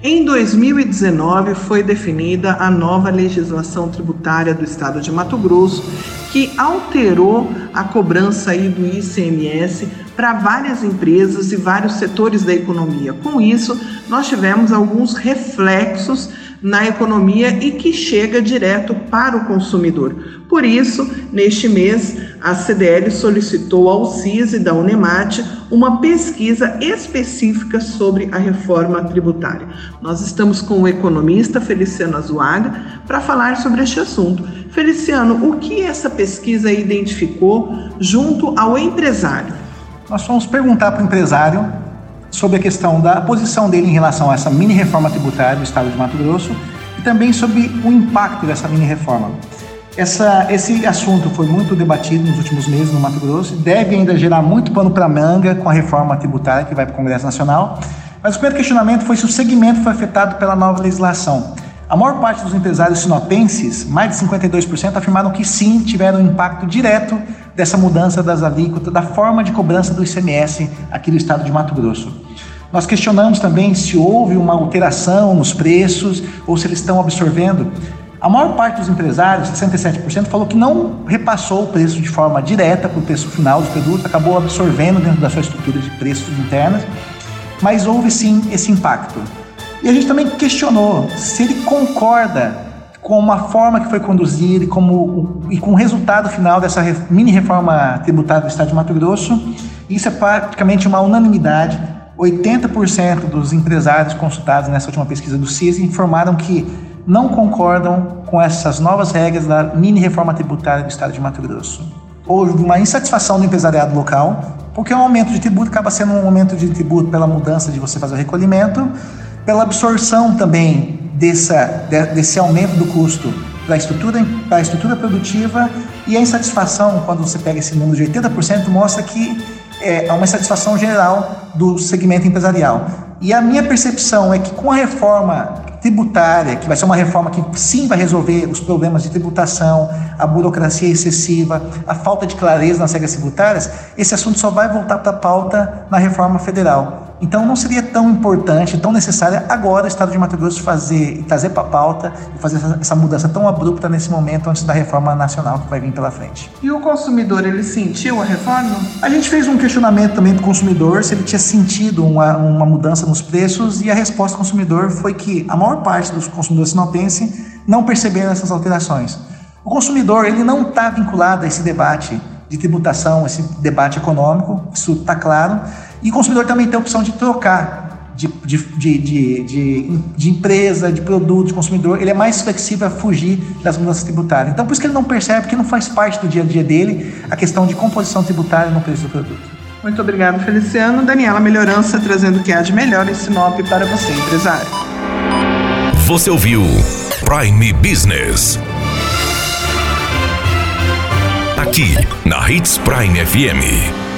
Em 2019 foi definida a nova legislação tributária do estado de Mato Grosso, que alterou a cobrança aí do ICMS para várias empresas e vários setores da economia. Com isso, nós tivemos alguns reflexos na economia e que chega direto para o consumidor. Por isso, neste mês, a CDL solicitou ao CISE da Unemate uma pesquisa específica sobre a reforma tributária. Nós estamos com o economista Feliciano Azuaga para falar sobre este assunto. Feliciano, o que essa pesquisa identificou junto ao empresário? Nós fomos perguntar para o empresário sobre a questão da posição dele em relação a essa mini reforma tributária do Estado de Mato Grosso e também sobre o impacto dessa mini reforma. Essa, esse assunto foi muito debatido nos últimos meses no Mato Grosso, deve ainda gerar muito pano para manga com a reforma tributária que vai para o Congresso Nacional. Mas o primeiro questionamento foi se o segmento foi afetado pela nova legislação. A maior parte dos empresários sinopenses, mais de 52%, afirmaram que sim, tiveram impacto direto dessa mudança das alíquotas, da forma de cobrança do ICMS aqui do estado de Mato Grosso. Nós questionamos também se houve uma alteração nos preços ou se eles estão absorvendo. A maior parte dos empresários, 67%, falou que não repassou o preço de forma direta para o preço final do produto, acabou absorvendo dentro da sua estrutura de preços internas, mas houve sim esse impacto. E a gente também questionou se ele concorda com a forma que foi conduzida e, como, e com o resultado final dessa mini reforma tributária do Estado de Mato Grosso. Isso é praticamente uma unanimidade. 80% dos empresários consultados nessa última pesquisa do CIS informaram que não concordam com essas novas regras da mini reforma tributária do Estado de Mato Grosso. Houve uma insatisfação do empresariado local, porque o aumento de tributo acaba sendo um aumento de tributo pela mudança de você fazer o recolhimento, pela absorção também dessa, desse aumento do custo para a estrutura, para a estrutura produtiva e a insatisfação, quando você pega esse número de 80%, mostra que é uma insatisfação geral do segmento empresarial. E a minha percepção é que com a reforma tributária, que vai ser uma reforma que sim vai resolver os problemas de tributação, a burocracia excessiva, a falta de clareza nas regras tributárias, esse assunto só vai voltar para a pauta na reforma federal. Então não seria tão importante, tão necessária agora o Estado de Mato Grosso fazer, trazer para a pauta e fazer essa, essa, mudança tão abrupta nesse momento antes da reforma nacional que vai vir pela frente. E o consumidor, ele sentiu a reforma? A gente fez um questionamento também para o consumidor se ele tinha sentido uma, uma mudança nos preços e a resposta do consumidor foi que a maior parte dos consumidores sinopenses não perceberam essas alterações. O consumidor ele não está vinculado a esse debate de tributação, esse debate econômico, isso está claro, e o consumidor também tem a opção de trocar de, de, de, de, de empresa, de produto, de consumidor, ele é mais flexível a fugir das mudanças tributárias. Então, por isso que ele não percebe, porque não faz parte do dia a dia dele a questão de composição tributária no preço do produto. Muito obrigado, Feliciano. Daniela Melhorança trazendo o que há de melhor em Sinop para você, empresário. Você ouviu Prime Business. Aqui, na Hits Prime FM.